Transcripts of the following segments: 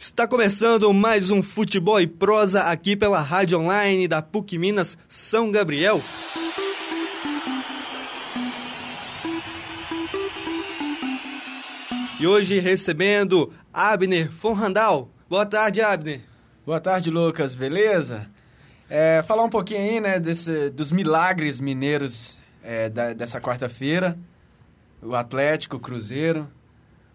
Está começando mais um Futebol e Prosa aqui pela Rádio Online da PUC Minas São Gabriel. E hoje recebendo Abner Fonrandal. Boa tarde, Abner. Boa tarde, Lucas. Beleza? É, falar um pouquinho aí, né, desse, dos milagres mineiros é, da, dessa quarta-feira. O Atlético, o Cruzeiro.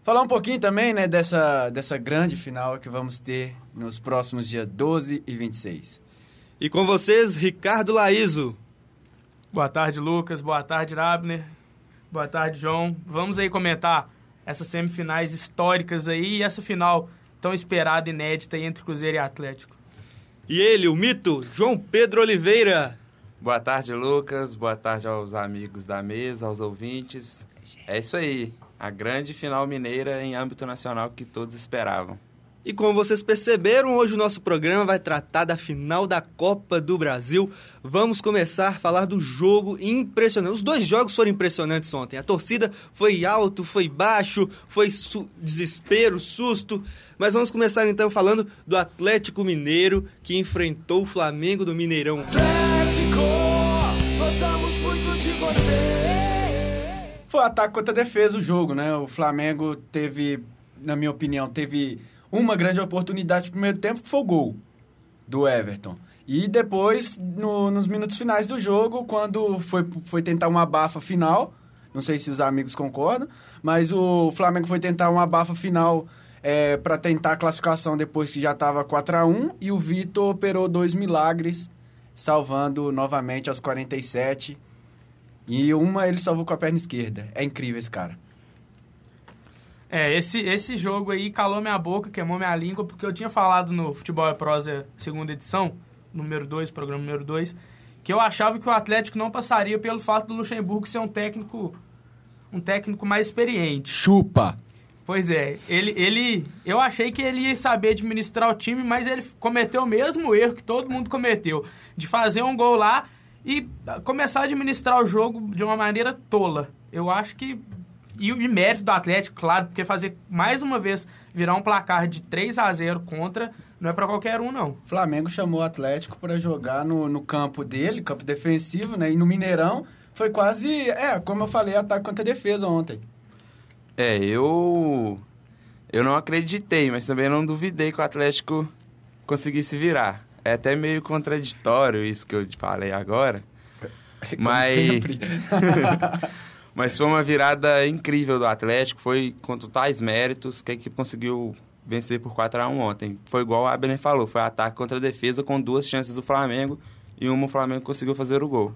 Falar um pouquinho também, né, dessa, dessa grande final que vamos ter nos próximos dias 12 e 26. E com vocês, Ricardo Laíso. Boa tarde, Lucas. Boa tarde, Abner. Boa tarde, João. Vamos aí comentar essas semifinais históricas aí e essa final tão esperada e inédita entre Cruzeiro e Atlético. E ele, o mito, João Pedro Oliveira. Boa tarde, Lucas. Boa tarde aos amigos da mesa, aos ouvintes. É isso aí a grande final mineira em âmbito nacional que todos esperavam. E como vocês perceberam, hoje o nosso programa vai tratar da final da Copa do Brasil. Vamos começar a falar do jogo impressionante. Os dois jogos foram impressionantes ontem. A torcida foi alto, foi baixo, foi su desespero, susto. Mas vamos começar então falando do Atlético Mineiro que enfrentou o Flamengo do Mineirão. Atlético, Foi ataque contra defesa o jogo, né? O Flamengo teve, na minha opinião, teve uma grande oportunidade no primeiro tempo, que foi o gol do Everton. E depois, no, nos minutos finais do jogo, quando foi, foi tentar uma abafa final, não sei se os amigos concordam, mas o Flamengo foi tentar uma abafa final é, para tentar a classificação depois que já estava 4 a 1 e o Vitor operou dois milagres, salvando novamente aos 47 e uma ele salvou com a perna esquerda. É incrível esse cara. É, esse, esse jogo aí calou minha boca, queimou minha língua, porque eu tinha falado no Futebol é Prosa segunda edição, número 2, programa número 2, que eu achava que o Atlético não passaria pelo fato do Luxemburgo ser um técnico um técnico mais experiente. Chupa! Pois é, ele, ele, eu achei que ele ia saber administrar o time, mas ele cometeu o mesmo erro que todo mundo cometeu, de fazer um gol lá e começar a administrar o jogo de uma maneira tola. Eu acho que. E o mérito do Atlético, claro, porque fazer mais uma vez virar um placar de 3 a 0 contra não é para qualquer um, não. Flamengo chamou o Atlético para jogar no, no campo dele, campo defensivo, né? E no Mineirão foi quase. É, como eu falei, ataque contra defesa ontem. É, eu. Eu não acreditei, mas também não duvidei que o Atlético conseguisse virar. É até meio contraditório isso que eu te falei agora. Como mas. Mas foi uma virada incrível do Atlético. Foi com totais méritos que a equipe conseguiu vencer por 4 a 1 ontem. Foi igual a Abner falou: foi ataque contra defesa com duas chances do Flamengo e uma o Flamengo conseguiu fazer o gol.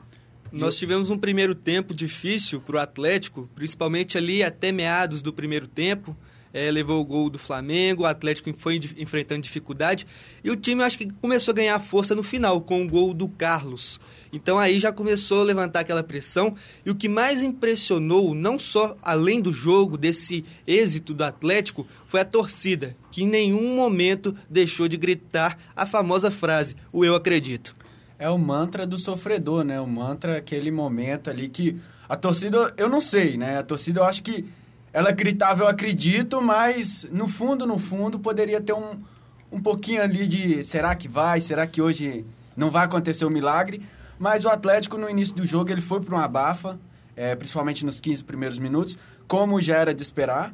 Nós tivemos um primeiro tempo difícil para o Atlético, principalmente ali até meados do primeiro tempo é, levou o gol do Flamengo, o Atlético foi enfrentando dificuldade e o time acho que começou a ganhar força no final com o gol do Carlos. Então aí já começou a levantar aquela pressão e o que mais impressionou, não só além do jogo, desse êxito do Atlético, foi a torcida, que em nenhum momento deixou de gritar a famosa frase: "O eu acredito". É o mantra do sofredor, né? O mantra aquele momento ali que a torcida, eu não sei, né? A torcida eu acho que ela gritava, eu acredito, mas no fundo, no fundo, poderia ter um, um pouquinho ali de será que vai, será que hoje não vai acontecer o um milagre? Mas o Atlético, no início do jogo, ele foi para uma abafa, é, principalmente nos 15 primeiros minutos, como já era de esperar.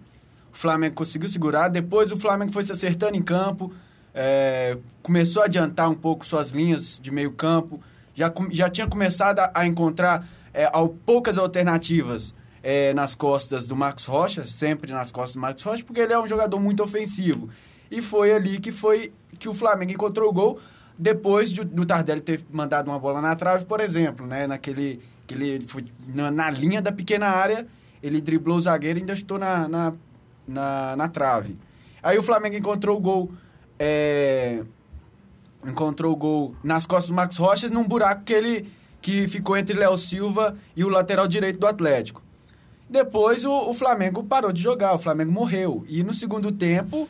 O Flamengo conseguiu segurar, depois o Flamengo foi se acertando em campo, é, começou a adiantar um pouco suas linhas de meio campo, já, já tinha começado a, a encontrar é, poucas alternativas é, nas costas do Marcos Rocha, sempre nas costas do Marcos Rocha, porque ele é um jogador muito ofensivo. E foi ali que foi que o Flamengo encontrou o gol depois de, do Tardelli ter mandado uma bola na trave, por exemplo, né? Naquele que ele foi na, na, linha da pequena área, ele driblou o zagueiro e ainda estou na, na, na, na, trave. Aí o Flamengo encontrou o gol é, encontrou o gol nas costas do Marcos Rocha num buraco que ele que ficou entre Léo Silva e o lateral direito do Atlético. Depois o, o, Flamengo parou de jogar, o Flamengo morreu. E no segundo tempo,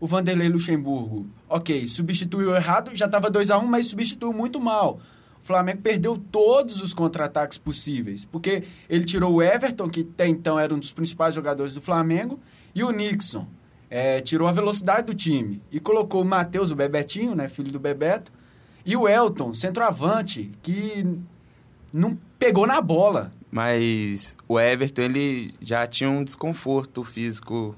o Vanderlei Luxemburgo, ok, substituiu errado, já estava 2 a 1 um, mas substituiu muito mal. O Flamengo perdeu todos os contra-ataques possíveis, porque ele tirou o Everton, que até então era um dos principais jogadores do Flamengo, e o Nixon. é, tirou a velocidade do time e colocou o Matheus, o Bebetinho, né, filho do Bebeto, e o Elton, centroavante, que não pegou na bola. Mas o Everton, ele já tinha um desconforto físico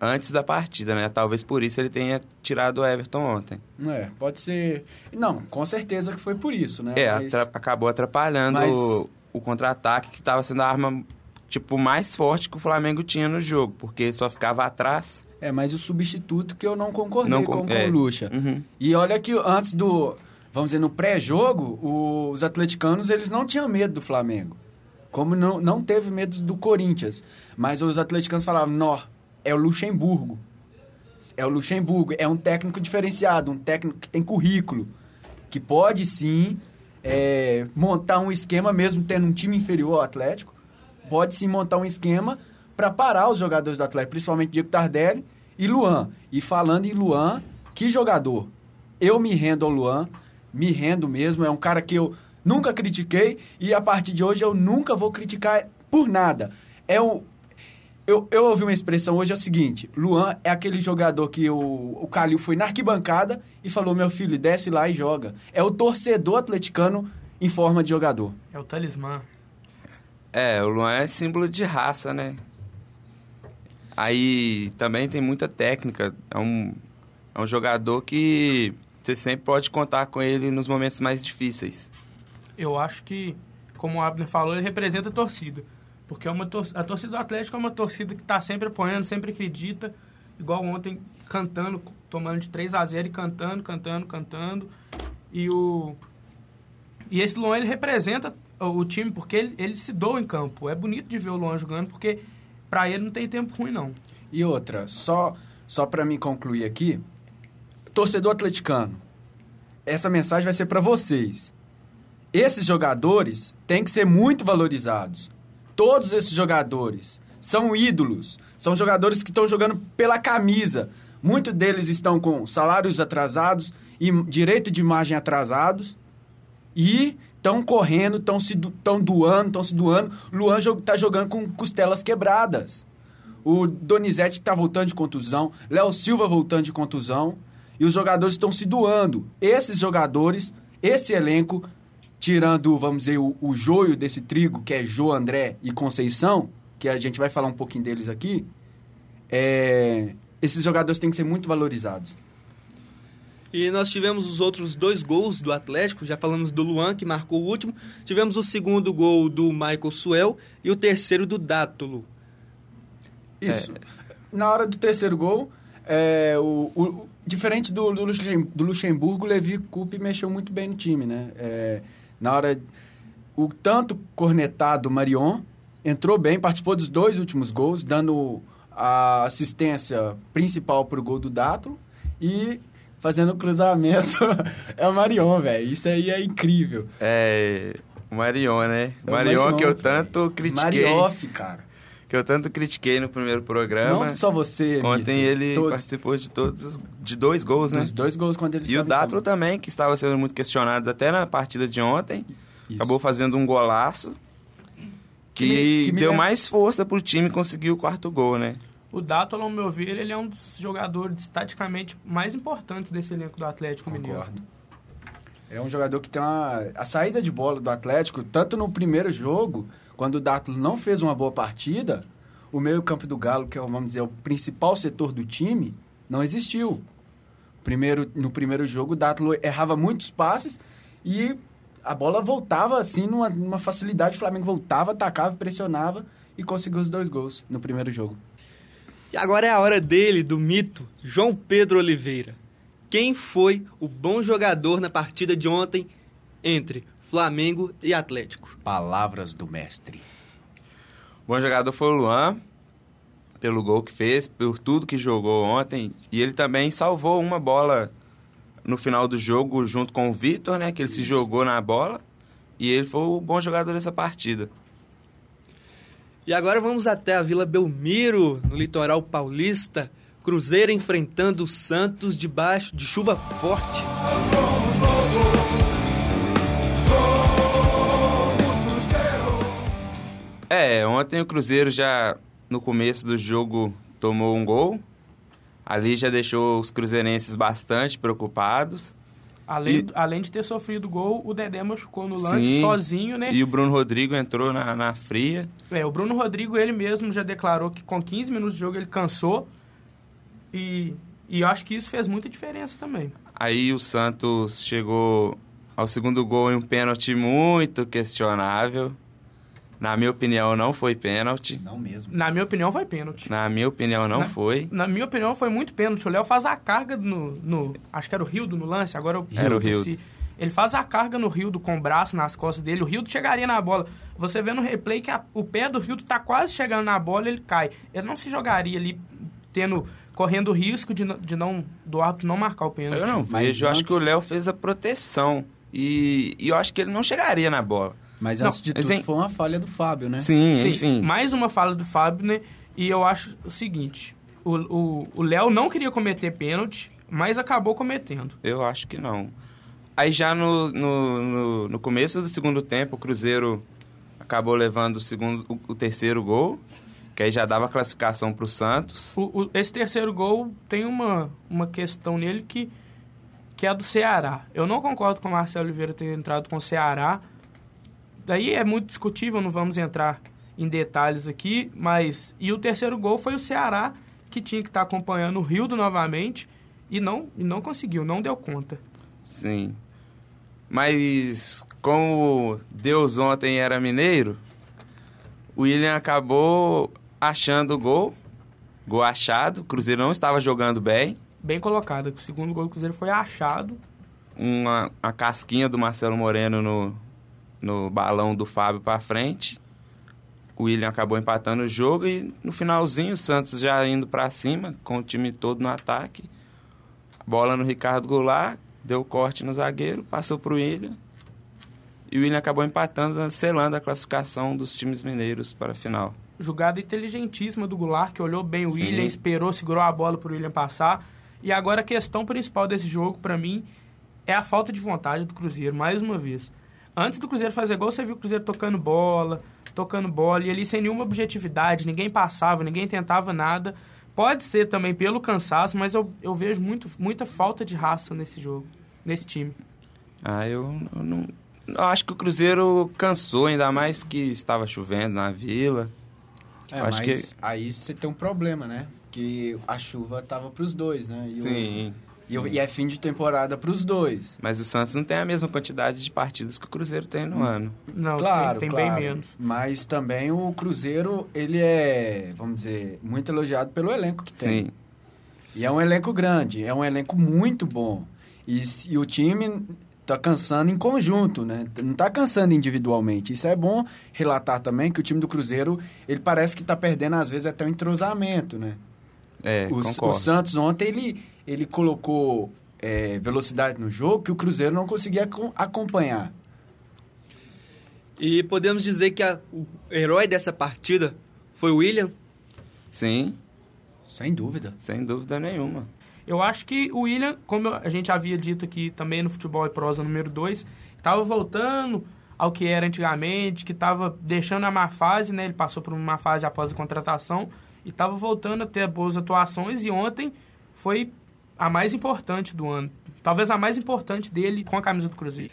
antes da partida, né? Talvez por isso ele tenha tirado o Everton ontem. É, pode ser. Não, com certeza que foi por isso, né? É, Mas... atra acabou atrapalhando Mas... o, o contra-ataque, que estava sendo a arma tipo mais forte que o Flamengo tinha no jogo, porque ele só ficava atrás. É, mas o substituto que eu não concordei não, com, com é. o Lucha. Uhum. E olha que antes do, vamos dizer, no pré-jogo, os atleticanos eles não tinham medo do Flamengo. Como não, não teve medo do Corinthians. Mas os atleticanos falavam, nó, é o Luxemburgo. É o Luxemburgo, é um técnico diferenciado, um técnico que tem currículo, que pode sim é, montar um esquema, mesmo tendo um time inferior ao Atlético, pode sim montar um esquema para parar os jogadores do Atlético, principalmente Diego Tardelli e Luan. E falando em Luan, que jogador! Eu me rendo ao Luan, me rendo mesmo, é um cara que eu nunca critiquei e a partir de hoje eu nunca vou criticar por nada. É o eu, eu ouvi uma expressão hoje, é o seguinte, Luan é aquele jogador que o, o Calil foi na arquibancada e falou, meu filho, desce lá e joga. É o torcedor atleticano em forma de jogador. É o talismã. É, o Luan é símbolo de raça, né? Aí também tem muita técnica. É um, é um jogador que você sempre pode contar com ele nos momentos mais difíceis. Eu acho que, como o Abner falou, ele representa a torcida. Porque é uma tor a torcida do Atlético é uma torcida que está sempre apoiando, sempre acredita. Igual ontem, cantando, tomando de 3 a 0 e cantando, cantando, cantando. E o e esse Luan, ele representa o time porque ele, ele se doa em campo. É bonito de ver o Luan jogando porque para ele não tem tempo ruim, não. E outra, só, só para me concluir aqui, torcedor atleticano, essa mensagem vai ser para vocês. Esses jogadores têm que ser muito valorizados todos esses jogadores são ídolos, são jogadores que estão jogando pela camisa. Muitos deles estão com salários atrasados e direito de imagem atrasados e estão correndo, estão se tão doando, estão se doando. Luan está jogando com costelas quebradas. O Donizete está voltando de contusão, Léo Silva voltando de contusão e os jogadores estão se doando. Esses jogadores, esse elenco tirando, vamos dizer, o, o joio desse trigo, que é Jô, André e Conceição, que a gente vai falar um pouquinho deles aqui, é, esses jogadores têm que ser muito valorizados. E nós tivemos os outros dois gols do Atlético, já falamos do Luan, que marcou o último, tivemos o segundo gol do Michael Suel e o terceiro do Dátulo. Isso. É. Na hora do terceiro gol, é, o, o, diferente do, do, Luxemburgo, o Levi Coupe mexeu muito bem no time, né? É, na hora. O tanto cornetado Marion entrou bem, participou dos dois últimos gols, dando a assistência principal para o gol do Dato e fazendo o cruzamento. é o Marion, velho. Isso aí é incrível. É. O Marion, né? É o Marion, Marion que eu tanto critiquei. Marioff, cara que eu tanto critiquei no primeiro programa. Não só você, Ontem Mito, ele todos. participou de todos de dois gols, né? Dos dois gols quando ele E o Dátolo também, que estava sendo muito questionado até na partida de ontem. Isso. Acabou fazendo um golaço que, que, me, que deu mais força pro time conseguir o quarto gol, né? O Dátolo, ao meu ver, ele é um dos jogadores taticamente mais importantes desse elenco do Atlético Mineiro. É um jogador que tem uma... A saída de bola do Atlético, tanto no primeiro jogo quando o Dátulo não fez uma boa partida, o meio-campo do Galo, que é, vamos dizer, o principal setor do time, não existiu. Primeiro, no primeiro jogo, o Dátulo errava muitos passes e a bola voltava assim numa, numa facilidade. O Flamengo voltava, atacava, pressionava e conseguiu os dois gols no primeiro jogo. E agora é a hora dele, do mito, João Pedro Oliveira. Quem foi o bom jogador na partida de ontem entre Flamengo e Atlético. Palavras do mestre. O bom jogador foi o Luan, pelo gol que fez, por tudo que jogou ontem. E ele também salvou uma bola no final do jogo junto com o Vitor, né? Que ele Isso. se jogou na bola. E ele foi o bom jogador dessa partida. E agora vamos até a Vila Belmiro, no litoral paulista. Cruzeiro enfrentando o Santos debaixo de chuva forte. É, ontem o Cruzeiro já no começo do jogo tomou um gol. Ali já deixou os cruzeirenses bastante preocupados. Além, E- além de ter sofrido gol, o Dedé machucou no lance Sim. sozinho, né? E o Bruno Rodrigo entrou na, na fria. É, o Bruno Rodrigo, ele mesmo já declarou que com 15 minutos de jogo ele cansou. E, e eu acho que isso fez muita diferença também. Aí o Santos chegou ao segundo gol em um pênalti muito questionável. Na minha opinião, não foi pênalti. Não mesmo. Na minha opinião, foi pênalti. Na minha opinião, não Na- foi. Na minha opinião, foi muito pênalti. O Léo faz a carga no, no- Acho que era o Rildo no lance, agora eu Era o esqueci. Rildo. Ele faz a carga no Rildo com o braço nas costas dele. O Rildo chegaria na bola. Você vê no replay que a- o pé do Rildo tá quase chegando na bola ele cai. Ele não se jogaria ali tendo correndo o risco de, não- de não do árbitro não marcar o pênalti. Eu não Mas vejo. Eu acho que o Léo fez a proteção. E, e eu acho que ele não chegaria na bola. Mas Não, antes de tudo, foi uma falha do Fábio, né? Sim, Sim, enfim. mais uma fala do Fábio, né? E eu acho o seguinte: o o- o Léo não queria cometer pênalti, mas acabou cometendo. Eu acho que não. Aí já no, no, no, no começo do segundo tempo, o Cruzeiro acabou levando o, segundo, o, o terceiro gol, que aí já dava classificação para o Santos. Esse terceiro gol tem uma, uma questão nele que, que é a do Ceará. Eu não concordo com o Marcelo Oliveira ter entrado com o Ceará. Daí é muito discutível, não vamos entrar em detalhes aqui, mas. E o terceiro gol foi o Ceará, que tinha que estar acompanhando o Rildo novamente, e não, e não conseguiu, não deu conta. Sim. Mas como Deus ontem era mineiro, o William acabou achando o gol. Gol achado. O Cruzeiro não estava jogando bem. Bem colocado. O segundo gol do Cruzeiro foi achado. Uma, a casquinha do Marcelo Moreno no, no balão do Fábio para frente. O William acabou empatando o jogo e no finalzinho o Santos já indo para cima, com o time todo no ataque. Bola no Ricardo Goulart, deu corte no zagueiro, passou pro William. E o William acabou empatando, selando a classificação dos times mineiros para a final. Jogada inteligentíssima do Goulart, que olhou bem o Sim. William, esperou, segurou a bola para o William passar. E agora a questão principal desse jogo, para mim, é a falta de vontade do Cruzeiro, mais uma vez. Antes do Cruzeiro fazer gol, você viu o Cruzeiro tocando bola, tocando bola, e ali sem nenhuma objetividade, ninguém passava, ninguém tentava nada. Pode ser também pelo cansaço, mas eu, eu vejo muito, muita falta de raça nesse jogo, nesse time. Ah, eu, eu não. Eu acho que o Cruzeiro cansou, ainda mais que estava chovendo na vila. É, Acho mas aí você tem um problema, né? Que a chuva tava pros dois, né? E Sim. O- e é fim de temporada pros dois. Mas o Santos não tem a mesma quantidade de partidas que o Cruzeiro tem no ano. Não, Claro, tem, tem claro. bem menos. Mas também o Cruzeiro, ele é, vamos dizer, muito elogiado pelo elenco que tem. Sim. E é um elenco grande, é um elenco muito bom. E, e o time tá cansando em conjunto, né? Não tá cansando individualmente. Isso é bom relatar também que o time do Cruzeiro, ele parece que tá perdendo às vezes até o entrosamento, né? É, O, o. Santos ontem ele, ele colocou é, velocidade no jogo que o Cruzeiro não conseguia acom- acompanhar. E podemos dizer que a- o herói dessa partida foi o William. Sim, Sem dúvida. sem dúvida nenhuma. Eu acho que o William, como a gente havia dito aqui também no Futebol e Prosa número 2, estava voltando ao que era antigamente, que estava deixando a má fase, né? Ele passou por uma má fase após a contratação e estava voltando a ter boas atuações e ontem foi a mais importante do ano. Talvez a mais importante dele com a camisa do Cruzeiro.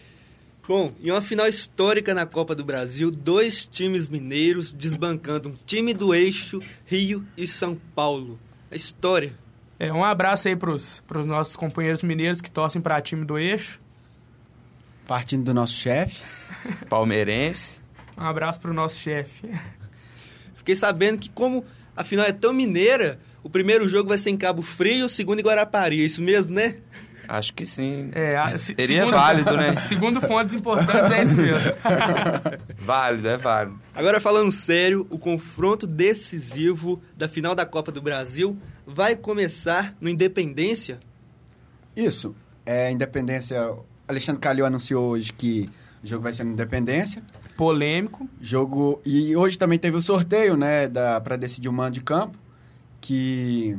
Bom, em uma final histórica na Copa do Brasil, dois times mineiros desbancando um time do eixo Rio e São Paulo. A história. É, um abraço aí para os nossos companheiros mineiros que torcem para time do eixo. Partindo do nosso chefe. Palmeirense. Um abraço para o nosso chefe. Fiquei sabendo que como a final é tão mineira, o primeiro jogo vai ser em Cabo Frio, o segundo em Guarapari. É isso mesmo, né? Acho que sim. É, a- se- Seria válido, né? Segundo fontes importantes, é isso mesmo. Válido, é válido. Agora falando sério, o confronto decisivo da final da Copa do Brasil vai começar no Independência. Isso. É, Independência. Alexandre Calil anunciou hoje que o jogo vai ser no Independência. Polêmico. Jogo. E hoje também teve o sorteio, né? Da, para decidir o mando de campo. Que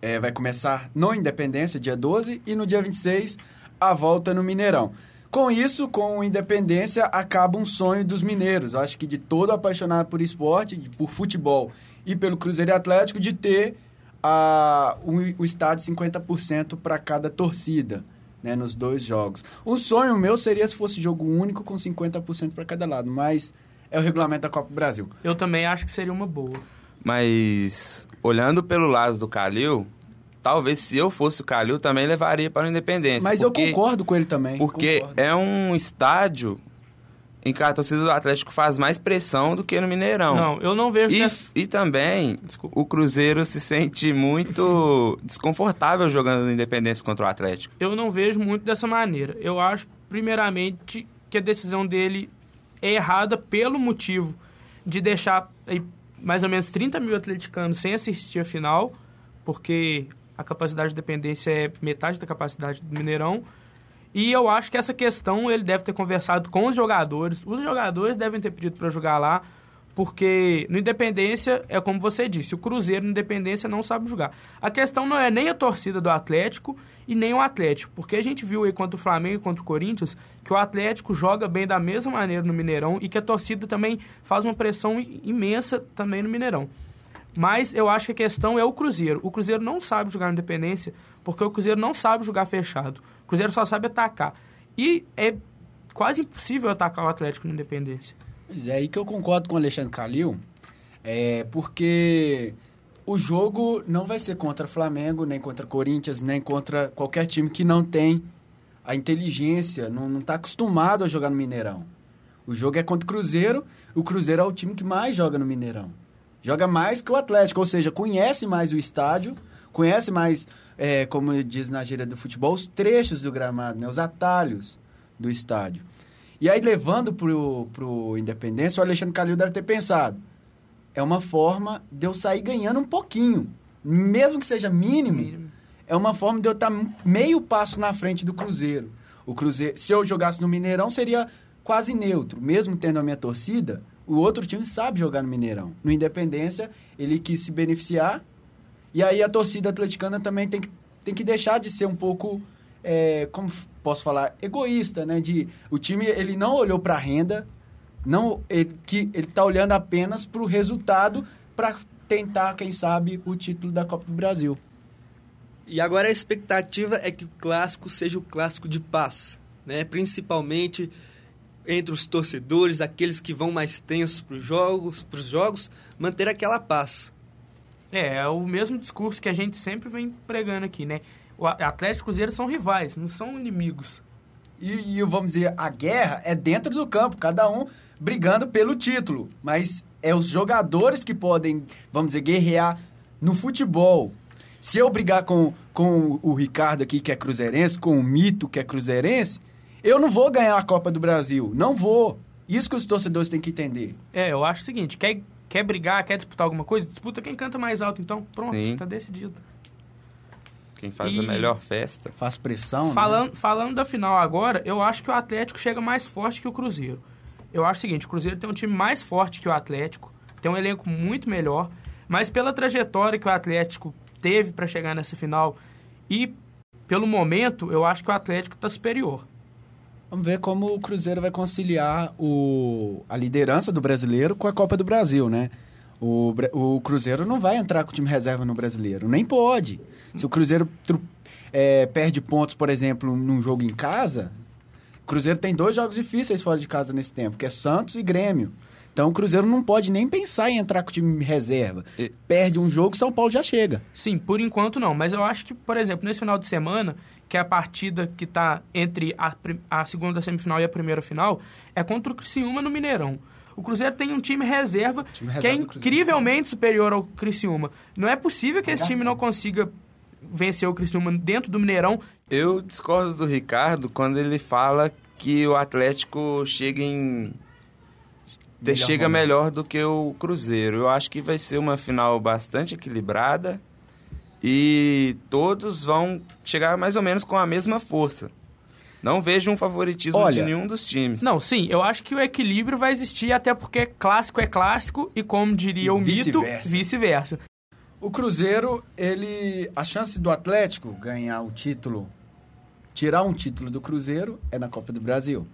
é, vai começar no Independência, dia 12, e no dia 26, a volta no Mineirão. Com isso, com Independência, acaba um sonho dos mineiros. Eu acho que de todo apaixonado por esporte, por futebol e pelo Cruzeiro e Atlético, de ter a, o, o estádio 50% para cada torcida, né, nos dois jogos. Um sonho meu seria se fosse jogo único com 50% para cada lado, mas é o regulamento da Copa do Brasil. Eu também acho que seria uma boa. Mas, olhando pelo lado do Calil, talvez se eu fosse o Calil também levaria para o Independência. Mas porque, eu concordo com ele também. Porque concordo. é um estádio em que a torcida do Atlético faz mais pressão do que no Mineirão. Não, eu não vejo... E, dessa- e também Desculpa. o Cruzeiro se sente muito desconfortável jogando no Independência contra o Atlético. Eu não vejo muito dessa maneira. Eu acho, primeiramente, que a decisão dele é errada pelo motivo de deixar mais ou menos 30 mil atleticanos sem assistir a final, porque a capacidade de dependência é metade da capacidade do Mineirão. E eu acho que essa questão ele deve ter conversado com os jogadores. Os jogadores devem ter pedido para jogar lá, porque no Independência, é como você disse, o Cruzeiro no Independência não sabe jogar. A questão não é nem a torcida do Atlético e nem o Atlético, porque a gente viu aí contra o Flamengo e contra o Corinthians que o Atlético joga bem da mesma maneira no Mineirão e que a torcida também faz uma pressão imensa também no Mineirão. Mas eu acho que a questão é o Cruzeiro. O Cruzeiro não sabe jogar no Independência, porque o Cruzeiro não sabe jogar fechado. O Cruzeiro só sabe atacar. E é quase impossível atacar o Atlético no Independência. Pois é, aí que eu concordo com o Alexandre Calil, é porque o jogo não vai ser contra Flamengo, nem contra Corinthians, nem contra qualquer time que não tem a inteligência, não está acostumado a jogar no Mineirão. O jogo é contra o Cruzeiro, o Cruzeiro é o time que mais joga no Mineirão. Joga mais que o Atlético, ou seja, conhece mais o estádio, conhece mais, é, como diz na gíria do futebol, os trechos do gramado, né, os atalhos do estádio. E aí, levando pro, pro Independência, o Alexandre Calil deve ter pensado. É uma forma de eu sair ganhando um pouquinho. Mesmo que seja mínimo, Mínimo. é uma forma de eu estar meio passo na frente do Cruzeiro. O Cruzeiro, se eu jogasse no Mineirão, seria quase neutro. Mesmo tendo a minha torcida, o outro time sabe jogar no Mineirão. No Independência, ele quis se beneficiar. E aí a torcida atleticana também tem que, tem que deixar de ser um pouco, é, como posso falar, egoísta, né? De, o time, ele não olhou para a renda, não, ele, que, ele tá olhando apenas para o resultado para tentar, quem sabe, o título da Copa do Brasil. E agora a expectativa é que o clássico seja o clássico de paz, né? Principalmente entre os torcedores, aqueles que vão mais tensos para os jogos, jogos, manter aquela paz. É, é o mesmo discurso que a gente sempre vem pregando aqui, né? O Atlético e o Cruzeiro são rivais, não são inimigos. E, e, vamos dizer, a guerra é dentro do campo, cada um brigando pelo título. Mas é os jogadores que podem, vamos dizer, guerrear no futebol. Se eu brigar com, com o Ricardo aqui, que é cruzeirense, com o Mito, que é cruzeirense, eu não vou ganhar a Copa do Brasil. Não vou. Isso que os torcedores têm que entender. É, eu acho o seguinte, quer, quer brigar, quer disputar alguma coisa, disputa quem canta mais alto, então pronto, Sim. tá decidido. Quem faz E- a melhor festa. Faz pressão, né? Falando, falando da final agora, eu acho que o Atlético chega mais forte que o Cruzeiro. Eu acho o seguinte, o Cruzeiro tem um time mais forte que o Atlético, tem um elenco muito melhor, mas pela trajetória que o Atlético teve para chegar nessa final e pelo momento, eu acho que o Atlético está superior. Vamos ver como o Cruzeiro vai conciliar o, a liderança do brasileiro com a Copa do Brasil, né? O, o Cruzeiro não vai entrar com o time reserva no brasileiro, nem pode. Se o Cruzeiro é, perde pontos, por exemplo, num jogo em casa, o Cruzeiro tem dois jogos difíceis fora de casa nesse tempo, que é Santos e Grêmio. Então o Cruzeiro não pode nem pensar em entrar com o time reserva. E- Perde um jogo, São Paulo já chega. Sim, por enquanto não, mas eu acho que, por exemplo, nesse final de semana, que é a partida que está entre a, a segunda semifinal e a primeira final, é contra o Criciúma no Mineirão. O Cruzeiro tem um time reserva Time que é reserva do Cruzeiro. incrivelmente superior ao Criciúma. Não é possível que esse time Engraçado. não consiga vencer o Criciúma dentro do Mineirão. Eu discordo do Ricardo quando ele fala que o Atlético chega em. Melhor chega momento. melhor do que o Cruzeiro. Eu acho que vai ser uma final bastante equilibrada e todos vão chegar mais ou menos com a mesma força. Não vejo um favoritismo Olha, de nenhum dos times. Não, sim, eu acho que o equilíbrio vai existir, até porque clássico é clássico e, como diria E o mito, vice-versa. vice-versa. O Cruzeiro, ele. A chance do Atlético ganhar o título, tirar um título do Cruzeiro, é na Copa do Brasil.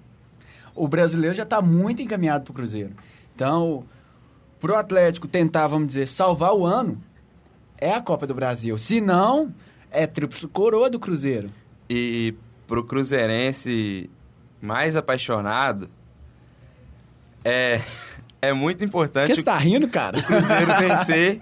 O brasileiro já está muito encaminhado para o Cruzeiro. Então, para o Atlético tentar, vamos dizer, salvar o ano, é a Copa do Brasil. Se não, é tríplice coroa do Cruzeiro. E pro cruzeirense mais apaixonado, é, é muito Por importante que você tá rindo, cara? o Cruzeiro vencer,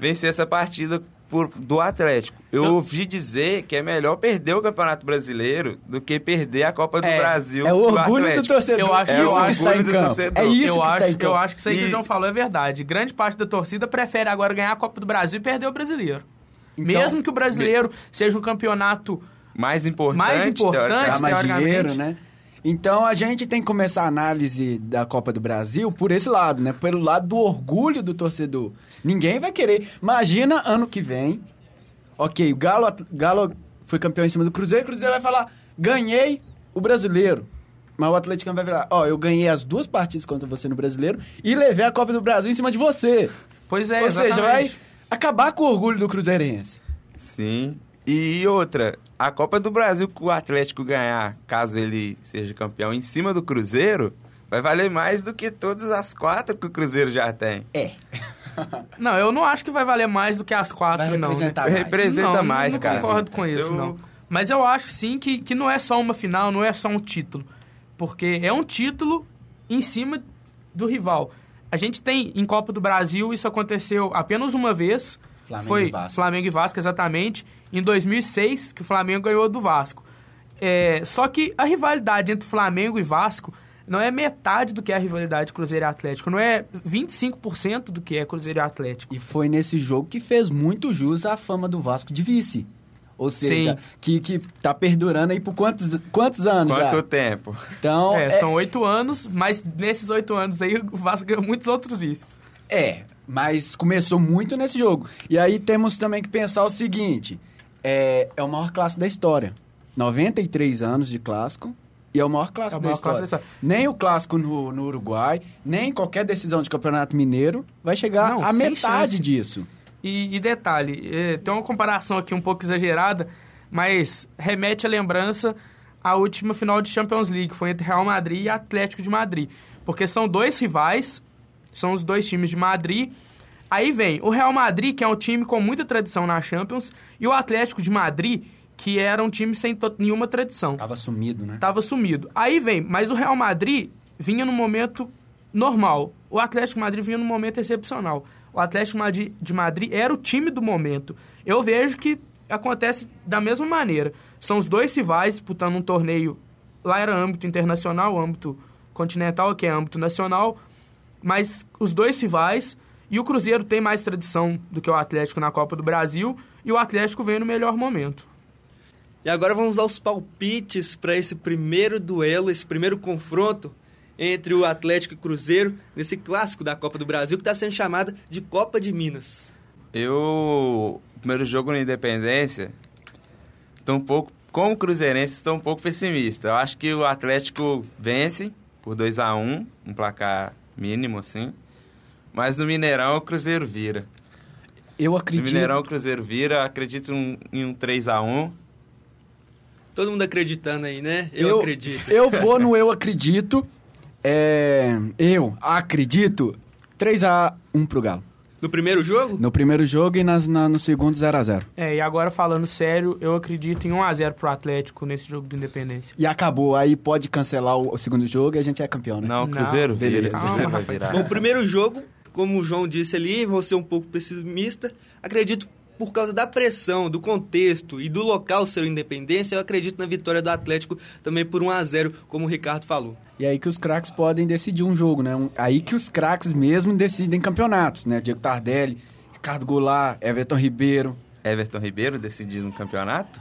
vencer essa partida por, do Atlético. Eu ouvi dizer que é melhor perder o Campeonato Brasileiro do que perder a Copa do É, Brasil É o do orgulho do Atlético. torcedor. Eu acho- é eu isso que está em orgulho do campo. torcedor. É isso eu, que acho, está em eu campo. acho que isso aí que o João falou é verdade. Grande parte da torcida prefere agora ganhar a Copa do Brasil e perder o brasileiro. Então, Mesmo que o brasileiro seja um campeonato Mais importante, Mais importante, teoricamente. mais dinheiro, né? Então a gente tem que começar a análise da Copa do Brasil por esse lado, né? Pelo lado do orgulho do torcedor. Ninguém vai querer. Imagina ano que vem. Ok, o Galo, Galo foi campeão em cima do Cruzeiro, o Cruzeiro vai falar: ganhei o brasileiro. Mas o Atlético vai virar: ó, eu ganhei as duas partidas contra você no brasileiro e levei a Copa do Brasil em cima de você. Pois é, Ou seja, vai exatamente. acabar com o orgulho do Cruzeirense. Sim. E outra, a Copa do Brasil que o Atlético ganhar, caso ele seja campeão em cima do Cruzeiro, vai valer mais do que todas as quatro que o Cruzeiro já tem. É. Não, eu não acho que vai valer mais do que as quatro, Vai não. né? mais. Representa não, mais, não cara. concordo com isso, Eu- não. Mas eu acho sim que, que não é só uma final, não é só um título. Porque é um título em cima do rival. A gente tem em Copa do Brasil, isso aconteceu apenas uma vez. Flamengo foi e Vasco. Flamengo e Vasco, exatamente. Em 2006, que o Flamengo ganhou do Vasco. É, só que a rivalidade entre Flamengo e Vasco não é metade do que é a rivalidade Cruzeiro e Atlético. Não é 25% do que é Cruzeiro e Atlético. E foi nesse jogo que fez muito jus à fama do Vasco de vice. Ou seja, Sim. que, que tá perdurando aí por quantos, quantos anos Quanto já? tempo? Então, É, é, são oito anos, mas nesses oito anos aí o Vasco ganhou muitos outros vices. é, mas começou muito nesse jogo. E aí temos também que pensar o seguinte, é, é o maior clássico da história. 93 anos de clássico e é o maior clássico, É o maior da, história. clássico da. Nem o clássico no, no Uruguai, nem qualquer decisão de campeonato mineiro vai chegar Não, a metade chance. disso. E, e detalhe, é, tem uma comparação aqui um pouco exagerada, mas remete a lembrança à última final de Champions League, que foi entre Real Madrid e Atlético de Madrid. Porque são dois rivais, são os dois times de Madrid. Aí vem o Real Madrid, que é um time com muita tradição na Champions, e o Atlético de Madrid, que era um time sem nenhuma tradição. Tava sumido, né? Tava sumido. Aí vem, mas o Real Madrid vinha num momento normal. O Atlético de Madrid vinha num momento excepcional. O Atlético de Madrid era o time do momento. Eu vejo que acontece da mesma maneira. São os dois rivais disputando um torneio. Lá era âmbito internacional, âmbito continental, que é âmbito nacional. Mas os dois rivais. E o Cruzeiro tem mais tradição do que o Atlético na Copa do Brasil. E o Atlético vem no melhor momento. E agora vamos aos palpites para esse primeiro duelo, esse primeiro confronto entre o Atlético e o Cruzeiro, nesse clássico da Copa do Brasil, que está sendo chamada de Copa de Minas. Eu, o primeiro jogo na Independência, um pouco, como cruzeirense, estou um pouco pessimista. Eu acho que o Atlético vence por 2 a 1 um placar mínimo, assim. Mas no Mineirão o Cruzeiro vira. Eu No acredito. Mineirão o Cruzeiro vira, acredito um- em um 3 a 1 Todo mundo acreditando aí, né? Eu, acredito. Eu vou no eu acredito. É, eu acredito. 3x1 pro Galo. No primeiro jogo? No primeiro jogo e nas- na- no segundo 0x0. É, e agora falando sério, eu acredito em 1x0 pro Atlético nesse jogo do Independência. E acabou. Aí pode cancelar o, o segundo jogo e a gente é campeão, né? Não, o Não, Cruzeiro vira. beleza. O Cruzeiro Calma, vai virar. Bom, o primeiro jogo, como o João disse ali, vou ser um pouco pessimista. Acredito por causa da pressão, do contexto e do local ser independência, eu acredito na vitória do Atlético também por 1 a 0 como o Ricardo falou. E aí que os craques podem decidir um jogo, né? Um- aí que os craques mesmo decidem campeonatos, né? Diego Tardelli, Ricardo Goulart, Everton Ribeiro. Everton Ribeiro decidindo um campeonato?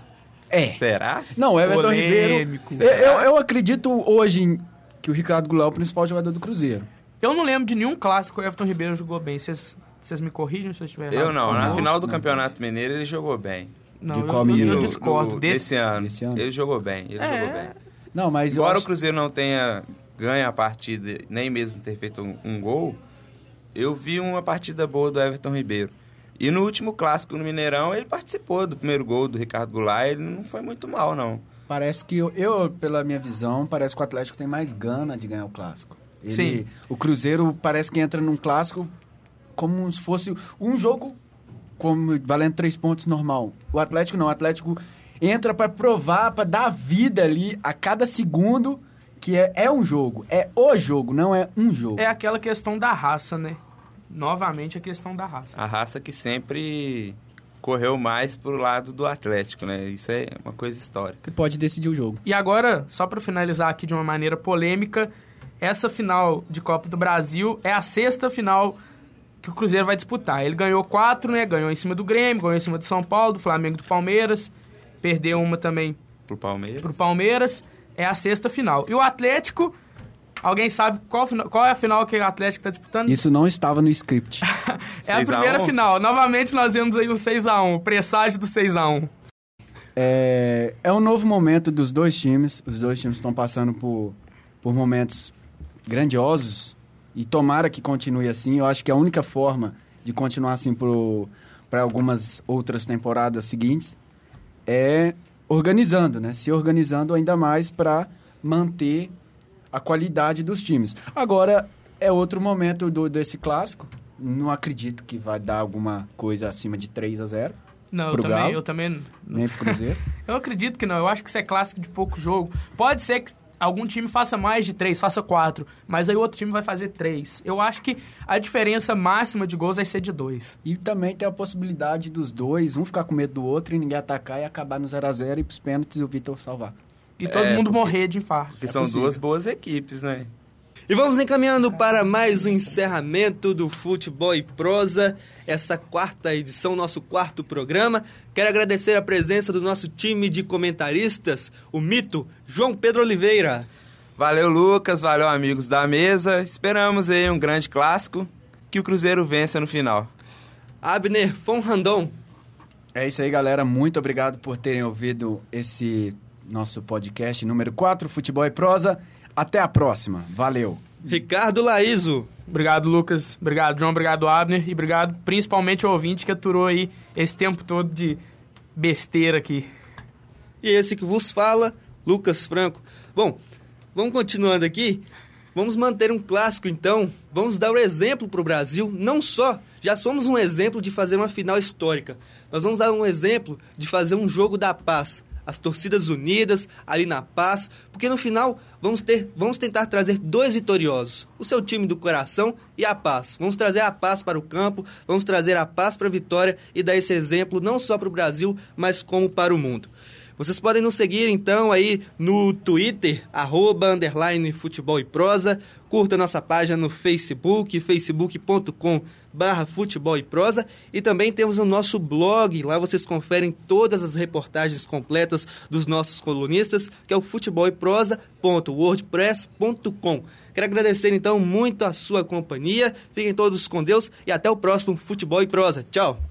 É. Será? Não, Everton Polêmico. Ribeiro. Eu, eu- eu acredito hoje em- que o Ricardo Goulart é o principal jogador do Cruzeiro. Eu não lembro de nenhum clássico que o Everton Ribeiro jogou bem. Vocês vocês me corrigem se eu estiver errado? Eu não. Na Não, final do não. Campeonato Mineiro ele jogou bem. Não, De eu, qual eu, eu discordo. desse, desse ano. Desse ano? Ele jogou bem, ele É. jogou bem. Não, mas Embora acho... o Cruzeiro não tenha ganho a partida, nem mesmo ter feito um, um gol, eu vi uma partida boa do Everton Ribeiro. E no último clássico no Mineirão, ele participou do primeiro gol do Ricardo Goulart, ele não foi muito mal, não. Parece que eu, eu, pela minha visão, parece que o Atlético tem mais gana de ganhar o clássico. Ele- Sim. O Cruzeiro parece que entra num clássico como se fosse um jogo como valendo três pontos normal. O Atlético não, o Atlético entra para provar, para dar vida ali a cada segundo que é, é um jogo, é o jogo, não é um jogo. É aquela questão da raça, né? Novamente a questão da raça. A raça que sempre correu mais pro lado do Atlético, né? Isso é uma coisa histórica. Que pode decidir o jogo. E agora, só para finalizar aqui de uma maneira polêmica, essa final de Copa do Brasil é a sexta final que o Cruzeiro vai disputar. Ele ganhou quatro, né? Ganhou em cima do Grêmio, ganhou em cima do São Paulo, do Flamengo e do Palmeiras. Perdeu uma também Pro Palmeiras. pro Palmeiras. É a sexta final. E o Atlético, alguém sabe qual, qual é a final que o Atlético está disputando? Isso não estava no script. é a 6 a primeira 1. final. Novamente nós vemos aí um 6x1, o presságio do 6x1. É, é um novo momento dos dois times. Os dois times estão passando por, por momentos grandiosos. E tomara que continue assim. Eu acho que a única forma de continuar assim para algumas outras temporadas seguintes é organizando, né? Se organizando ainda mais para manter a qualidade dos times. Agora é outro momento do, desse clássico. Não acredito que vai dar alguma coisa acima de 3 a 0 Não, eu também, eu também nem pro Cruzeiro. Eu acredito que não. Eu acho que isso é clássico de pouco jogo. Pode ser que algum time faça mais de três, faça quatro, mas aí o outro time vai fazer três. Eu acho que a diferença máxima de gols vai ser de dois. E também tem a possibilidade dos dois, um ficar com medo do outro e ninguém atacar e acabar no 0x0 e pros pênaltis e o Vitor salvar. E todo É, mundo porque- morrer de infarto. Porque É são possível. duas boas equipes, né? E vamos encaminhando para mais um encerramento do Futebol e Prosa, essa quarta edição, nosso quarto programa. Quero agradecer a presença do nosso time de comentaristas, o mito João Pedro Oliveira. Valeu, Lucas. Valeu, amigos da mesa. Esperamos aí um grande clássico. Que o Cruzeiro vença no final. Abner Von Randon. É isso aí, galera. Muito obrigado por terem ouvido esse nosso podcast número 4, Futebol e Prosa. Até a próxima. Valeu. Ricardo Laíso. Obrigado, Lucas. Obrigado, João. Obrigado, Abner. E obrigado principalmente ao ouvinte que aturou aí esse tempo todo de besteira aqui. E esse que vos fala, Lucas Franco. Bom, vamos continuando aqui. Vamos manter um clássico então. Vamos dar o exemplo para o Brasil. Não só, já somos um exemplo de fazer uma final histórica. Nós vamos dar um exemplo de fazer um jogo da paz. As torcidas unidas ali na paz, porque no final vamos ter, vamos tentar trazer dois vitoriosos, o seu time do coração e a paz. Vamos trazer a paz para o campo, vamos trazer a paz para a vitória e dar esse exemplo não só para o Brasil, mas como para o mundo. Vocês podem nos seguir então aí no Twitter, arroba, underline, futebol e prosa. Curta nossa página no Facebook, facebook.com barra futebol e prosa. E também temos o nosso blog, lá vocês conferem todas as reportagens completas dos nossos colunistas, que é o futeboleprosa.wordpress.com. Quero agradecer então muito a sua companhia. Fiquem todos com Deus e até o próximo Futebol e Prosa. Tchau!